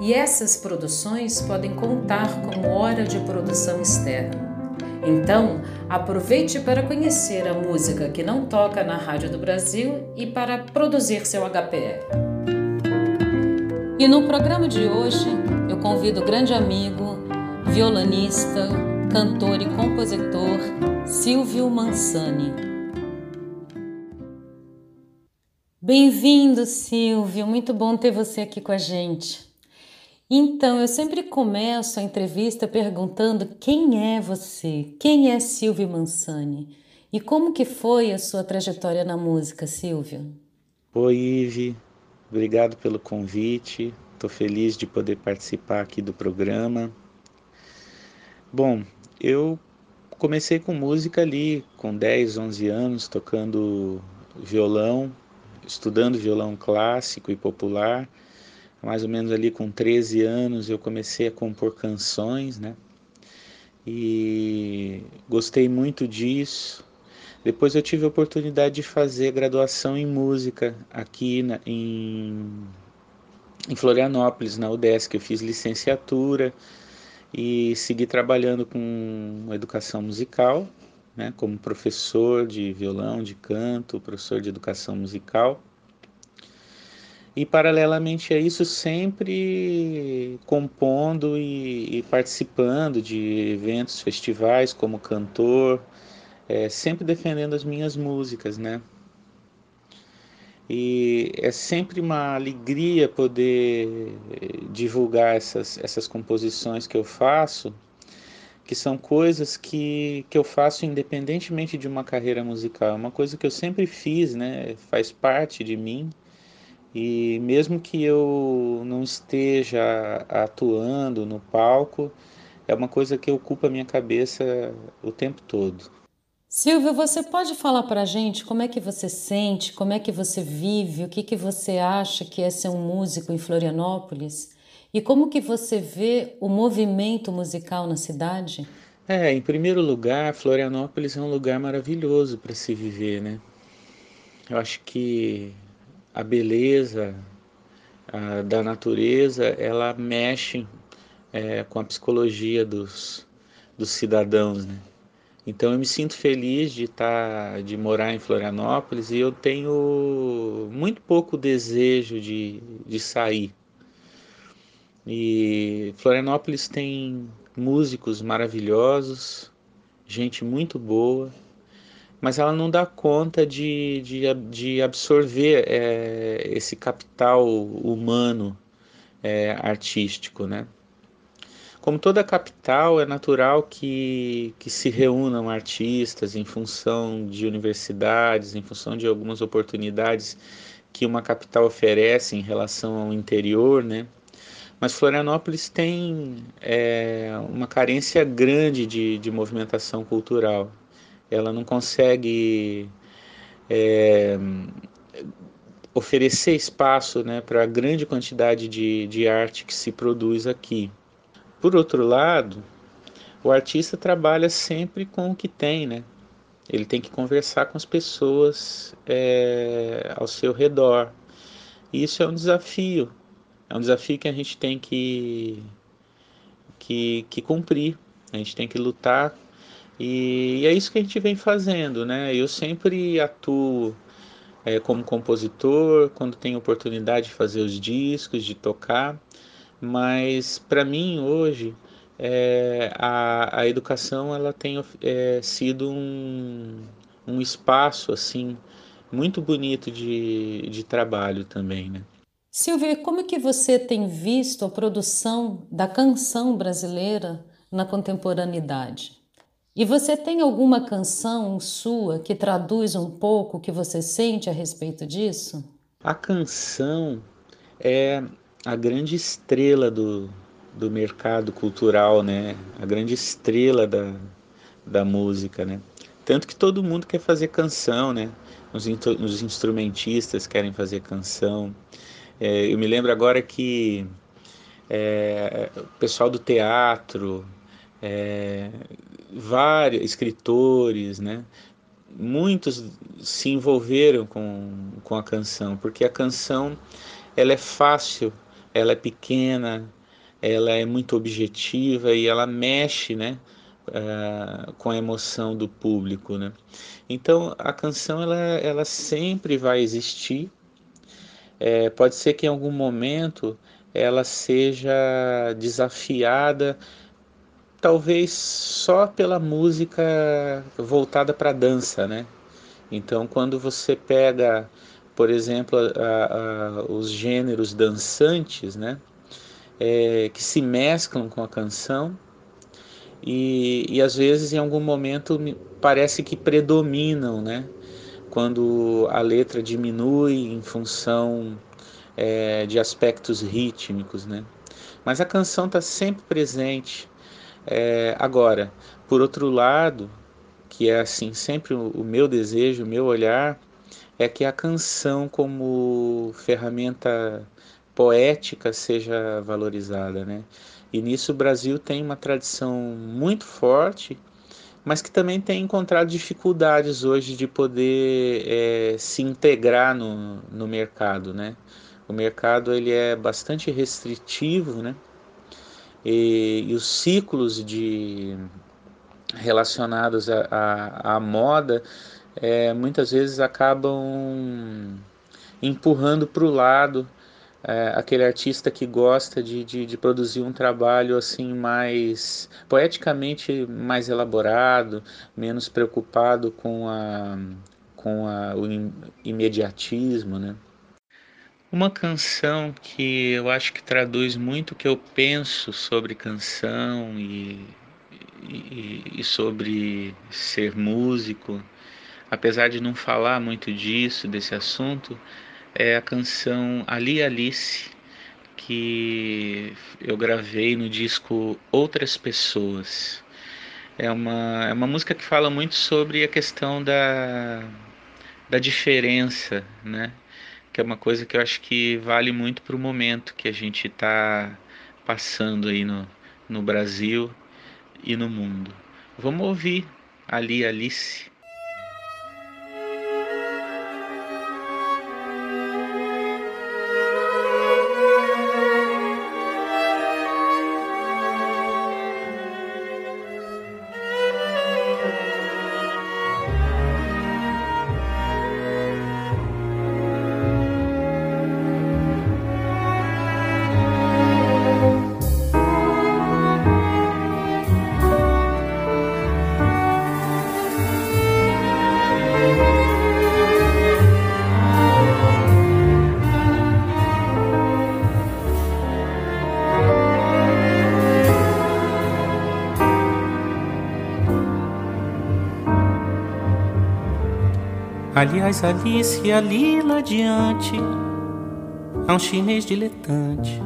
e essas produções podem contar como hora de produção externa. Então, aproveite para conhecer a música que não toca na Rádio do Brasil e para produzir seu HPR. E no programa de hoje, eu convido o grande amigo, violonista, cantor e compositor Silvio Mansani. Bem-vindo, Silvio. Muito bom ter você aqui com a gente. Então, eu sempre começo a entrevista perguntando quem é você? Quem é Silvio Mansani? E como que foi a sua trajetória na música, Silvio? Oi, Ive. Obrigado pelo convite. Estou feliz de poder participar aqui do programa. Bom, eu comecei com música ali com 10, 11 anos, tocando violão estudando violão clássico e popular. Mais ou menos ali com 13 anos eu comecei a compor canções, né? E gostei muito disso. Depois eu tive a oportunidade de fazer graduação em música aqui na, em, em Florianópolis, na UDESC. Eu fiz licenciatura e segui trabalhando com educação musical né, como professor de violão, de canto, professor de educação musical. E paralelamente a isso, sempre compondo e, e participando de eventos, festivais como cantor, é, sempre defendendo as minhas músicas, né? E é sempre uma alegria poder divulgar essas, essas composições que eu faço, que são coisas que, que eu faço independentemente de uma carreira musical. É uma coisa que eu sempre fiz, né? Faz parte de mim. E mesmo que eu não esteja atuando no palco, é uma coisa que ocupa a minha cabeça o tempo todo. Silvio, você pode falar para a gente como é que você sente, como é que você vive, o que, que você acha que é ser um músico em Florianópolis? E como que você vê o movimento musical na cidade? É, em primeiro lugar, Florianópolis é um lugar maravilhoso para se viver, né? Eu acho que a beleza a, da natureza, ela mexe é, com a psicologia dos, dos cidadãos, né? Então eu me sinto feliz de estar, tá, de morar em Florianópolis e eu tenho muito pouco desejo de, de sair. E Florianópolis tem músicos maravilhosos, gente muito boa, mas ela não dá conta de, de, de absorver é, esse capital humano é, artístico, né? Como toda capital, é natural que, que se reúnam artistas em função de universidades, em função de algumas oportunidades que uma capital oferece em relação ao interior, né? Mas Florianópolis tem é, uma carência grande de, de movimentação cultural. Ela não consegue é, oferecer espaço né, para a grande quantidade de, de arte que se produz aqui. Por outro lado, o artista trabalha sempre com o que tem, né? Ele tem que conversar com as pessoas é, ao seu redor. E isso é um desafio, é um desafio que a gente tem que, que, que cumprir, a gente tem que lutar e, é isso que a gente vem fazendo, né? Eu sempre atuo é, como compositor, quando tenho oportunidade de fazer os discos, de tocar, mas para mim hoje é, a, a educação ela tem é, sido um, um espaço assim muito bonito de, de trabalho também, né? Silvia, como é que você tem visto a produção da canção brasileira na contemporaneidade? E você tem alguma canção sua que traduz um pouco o que você sente a respeito disso? A canção é a grande estrela do, do mercado cultural, né? A grande estrela da, da música, né? Tanto que todo mundo quer fazer canção, né? Os, os instrumentistas querem fazer canção. É, eu me lembro agora que é, o pessoal do teatro, é, vários escritores, né? Muitos se envolveram com, com a canção, porque a canção ela é fácil, ela é pequena, ela é muito objetiva e ela mexe, né? Uh, com a emoção do público, né? Então a canção ela, ela sempre vai existir. É, pode ser que em algum momento ela seja desafiada, talvez só pela música voltada para dança, né? Então quando você pega, por exemplo, a, a, os gêneros dançantes, né? É, que se mesclam com a canção e, e às vezes em algum momento parece que predominam, né? Quando a letra diminui em função é, de aspectos rítmicos, né? Mas a canção está sempre presente. É, agora, por outro lado, que é assim sempre o, meu desejo, o meu olhar, é que a canção como ferramenta poética seja valorizada, né? E nisso o Brasil tem uma tradição muito forte, mas que também tem encontrado dificuldades hoje de poder é, se integrar no, no mercado, né? O mercado ele é bastante restritivo, né? E, e os ciclos de relacionados à moda é, muitas vezes acabam empurrando para o lado é, aquele artista que gosta de, de, de, produzir um trabalho assim mais poeticamente mais elaborado, menos preocupado com, a, com a, o imediatismo, né? Uma canção que eu acho que traduz muito o que eu penso sobre canção e, e, e sobre ser músico, apesar de não falar muito disso, desse assunto, é a canção Ali Alice, que eu gravei no disco Outras Pessoas. É uma, é uma música que fala muito sobre a questão da, da diferença, né? Que é uma coisa que eu acho que vale muito para o momento que a gente está passando aí no, no Brasil e no mundo. Vamos ouvir Ali Alice. Aliás, Alice, ali lá adiante há um chinês diletante.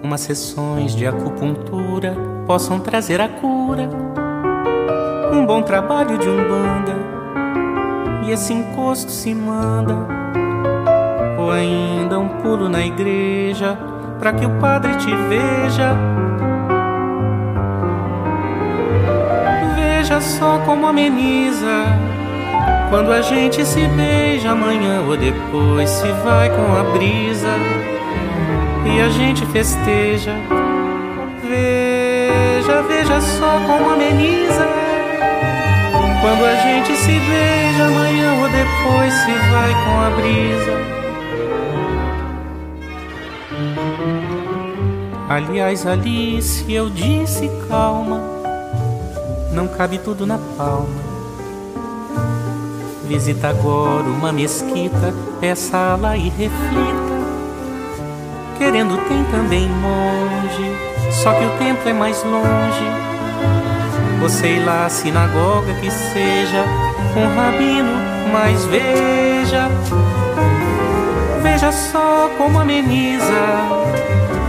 Umas sessões de acupuntura possam trazer a cura. Um bom trabalho de umbanda e esse encosto se manda. Ou ainda um pulo na igreja para que o padre te veja. Veja só como ameniza quando a gente se beija amanhã ou depois se vai com a brisa e a gente festeja. Veja, veja só como ameniza. Quando a gente se beija amanhã ou depois se vai com a brisa. Aliás, Alice, eu disse calma, não cabe tudo na palma. Visita agora uma mesquita, peça lá e reflita. Querendo tem também monge, só que o tempo é mais longe. Você ir lá sinagoga que seja um rabino, mas veja, veja só como ameniza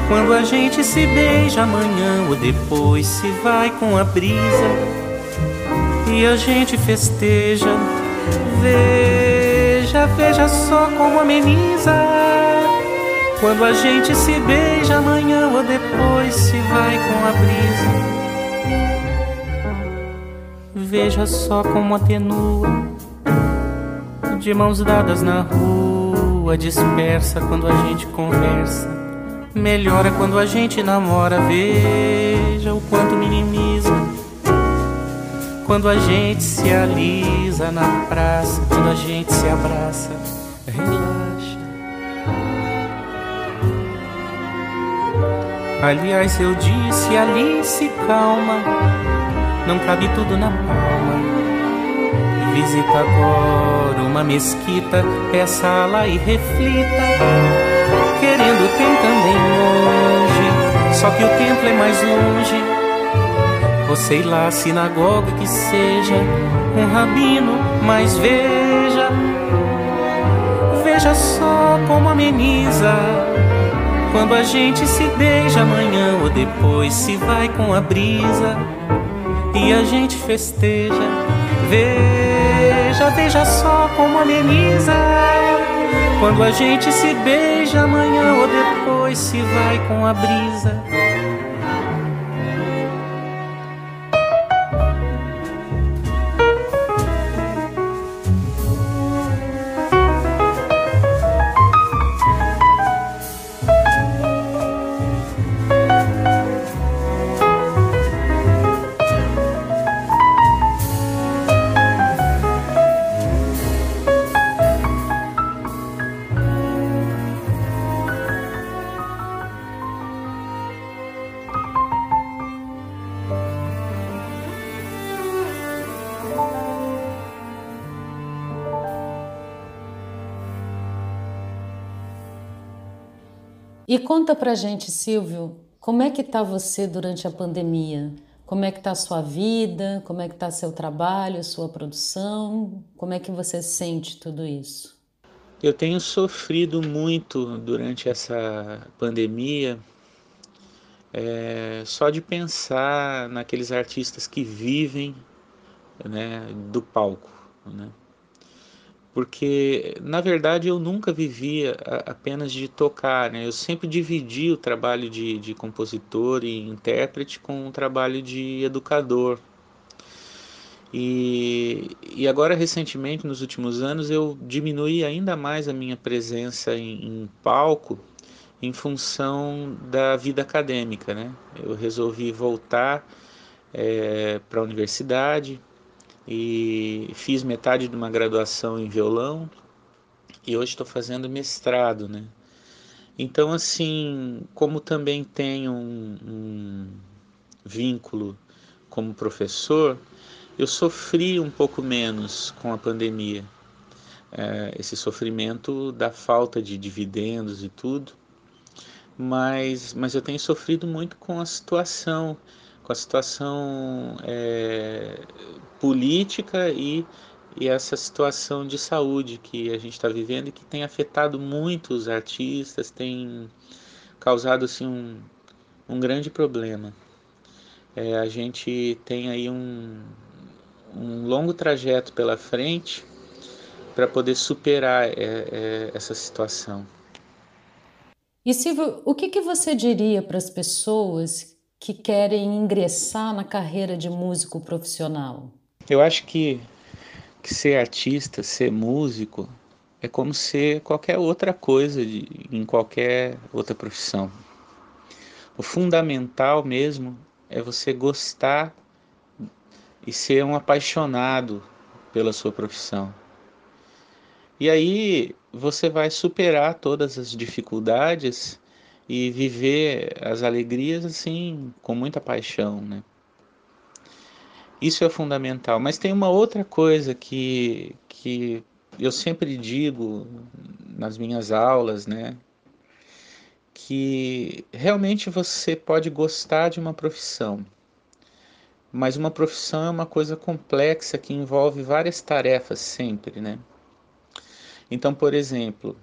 Quando a gente se beija amanhã ou depois se vai com a brisa e a gente festeja. Veja, veja só como ameniza. Quando a gente se beija amanhã ou depois se vai com a brisa. Veja só como atenua. De mãos dadas na rua, dispersa quando a gente conversa Melhora quando a gente namora, veja o quanto minimiza. Quando a gente se alisa na praça, quando a gente se abraça, relaxa. Aliás, eu disse, Alice, calma, não cabe tudo na palma. Visita agora uma mesquita, peça lá e reflita querendo tem também longe, só que o templo é mais longe. Ou sei lá, sinagoga que seja, um rabino, mas veja, veja só como ameniza. Quando a gente se beija amanhã ou depois se vai com a brisa e a gente festeja. Veja, veja só como ameniza. Quando a gente se beija amanhã ou depois se vai com a brisa. E conta pra gente, Silvio, como é que tá você durante a pandemia? Como é que tá a sua vida? Como é que tá seu trabalho, sua produção? Como é que você sente tudo isso? Eu tenho sofrido muito durante essa pandemia, é, só de pensar naqueles artistas que vivem né, do palco. Né? Porque na verdade eu nunca vivia apenas de tocar, né? Eu sempre dividi o trabalho de, de compositor e intérprete com o trabalho de educador. E, e agora recentemente, nos últimos anos, eu diminui ainda mais a minha presença em, em palco em função da vida acadêmica, né? Eu resolvi voltar é, para a universidade, e fiz metade de uma graduação em violão e hoje estou fazendo mestrado, né? Então, assim, como também tenho um, um vínculo como professor, eu sofri um pouco menos com a pandemia. É, esse sofrimento da falta de dividendos e tudo, mas, mas eu tenho sofrido muito com a situação, com a situação é, política e, e essa situação de saúde que a gente está vivendo e que tem afetado muito os artistas, tem causado assim, um, um grande problema. É, a gente tem aí um, um longo trajeto pela frente para poder superar é, é, essa situação. E Silvio, o que, que você diria para as pessoas que querem ingressar na carreira de músico profissional? Eu acho que, que ser artista, ser músico, é como ser qualquer outra coisa de, em qualquer outra profissão. O fundamental mesmo é você gostar e ser um apaixonado pela sua profissão. E aí você vai superar todas as dificuldades e viver as alegrias assim com muita paixão, né? Isso é fundamental. Mas tem uma outra coisa que, que eu sempre digo nas minhas aulas, né? Que realmente você pode gostar de uma profissão, mas uma profissão é uma coisa complexa que envolve várias tarefas sempre, né? Então, por exemplo,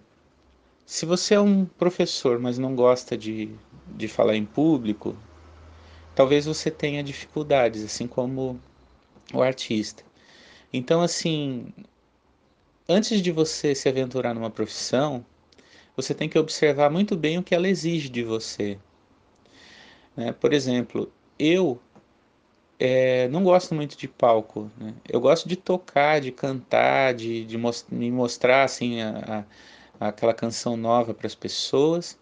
se você é um professor, mas não gosta de, de falar em público, talvez você tenha dificuldades, assim como o artista. Então, assim, antes de você se aventurar numa profissão, você tem que observar muito bem o que ela exige de você. Né? Por exemplo, eu é, não gosto muito de palco. Né? Eu gosto de tocar, de cantar, de, de most me mostrar assim a, a, aquela canção nova para as pessoas,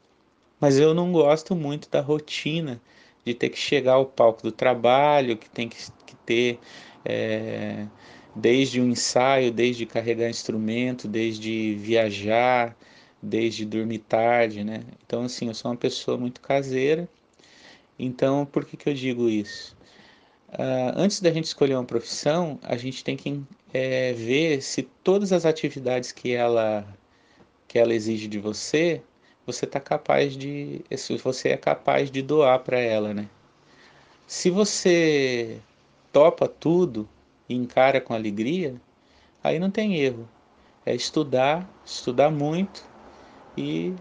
mas eu não gosto muito da rotina de ter que chegar ao palco do trabalho, que tem que, que ter é, desde o ensaio, desde carregar instrumento, desde viajar, desde dormir tarde, né? Então assim, eu sou uma pessoa muito caseira. Então, por que que eu digo isso? Uh, antes da gente escolher uma profissão, a gente tem que é, ver se todas as atividades que ela que ela exige de você, você está capaz de, você é capaz de doar para ela, né? Se você topa tudo e encara com alegria, aí não tem erro. É estudar, estudar muito e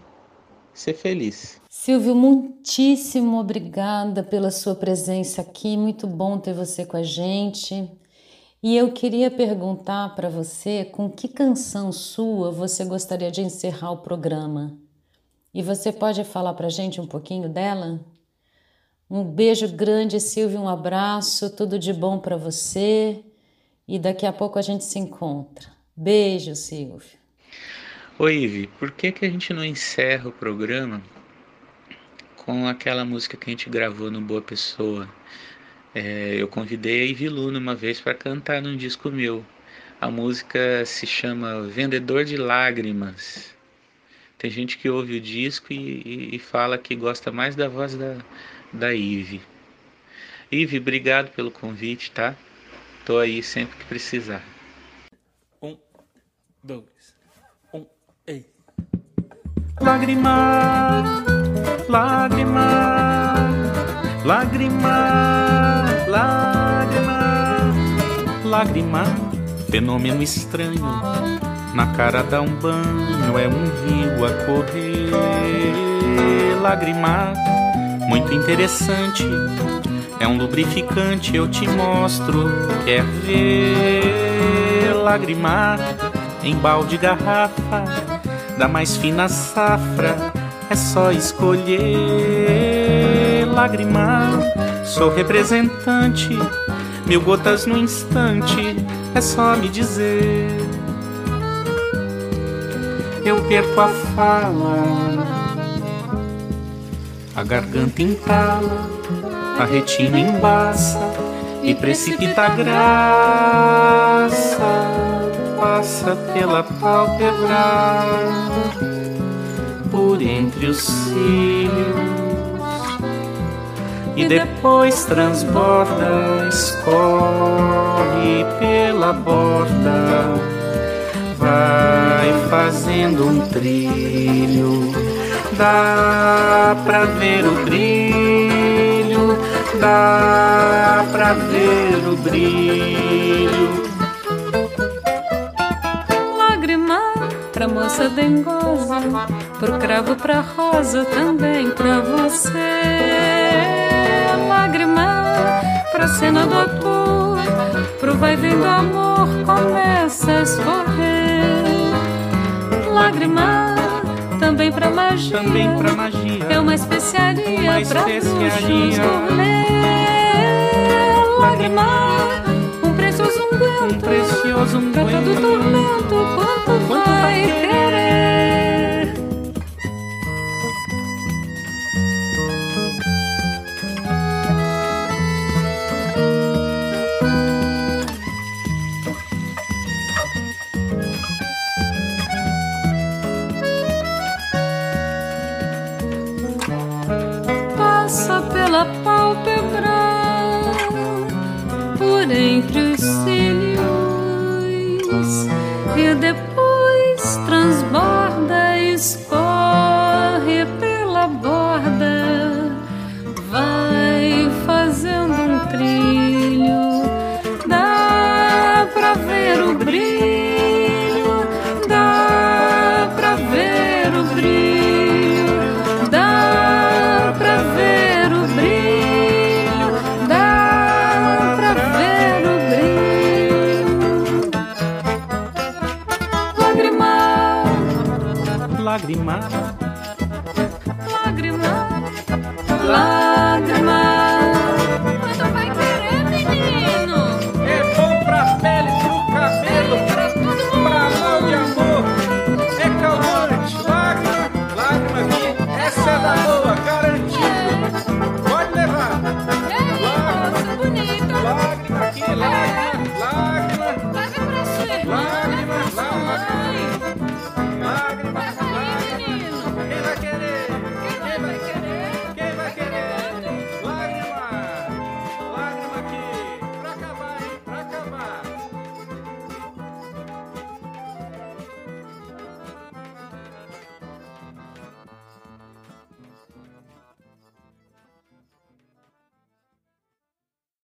ser feliz. Silvio, muitíssimo obrigada pela sua presença aqui. Muito bom ter você com a gente. E eu queria perguntar para você com que canção sua você gostaria de encerrar o programa. E você pode falar para a gente um pouquinho dela? Um beijo grande, Silvio, um abraço, tudo de bom para você. E daqui a pouco a gente se encontra. Beijo, Silvio. Oi, Ivi, por que, que a gente não encerra o programa com aquela música que a gente gravou no Boa Pessoa? É, eu convidei a Ivy Luna uma vez para cantar num disco meu. A música se chama Vendedor de Lágrimas. Tem gente que ouve o disco e, e, e fala que gosta mais da voz da, da Ivy. Ivy, obrigado pelo convite, tá? Tô aí sempre que precisar. Um, dois. Ei. Lágrima, lágrima, lágrima, lágrima, lágrima, fenômeno estranho. Na cara dá um banho, é um rio a correr. Lágrima, muito interessante. É um lubrificante, eu te mostro. Quer ver? Lágrima, em balde garrafa da mais fina safra. É só escolher lagrimar. Sou representante, mil gotas no instante. É só me dizer. Eu perco a fala, a garganta entala, a retina embaça e precipita a graça passa pela pálpebra, por entre os cílios, e depois transborda, escorre pela borda, vai fazendo um trilho, dá pra ver o brilho, dá pra ver o brilho pra moça dengosa, pro cravo, pra rosa, também pra você. Pra cena do ator, pro vai vem do amor, começa a escorrer. Lágrima também pra magia, também pra magia. é uma especiaria, uma especiaria. pra gourmet. Lágrima precioso unguento, um precioso unguento, todo tormento,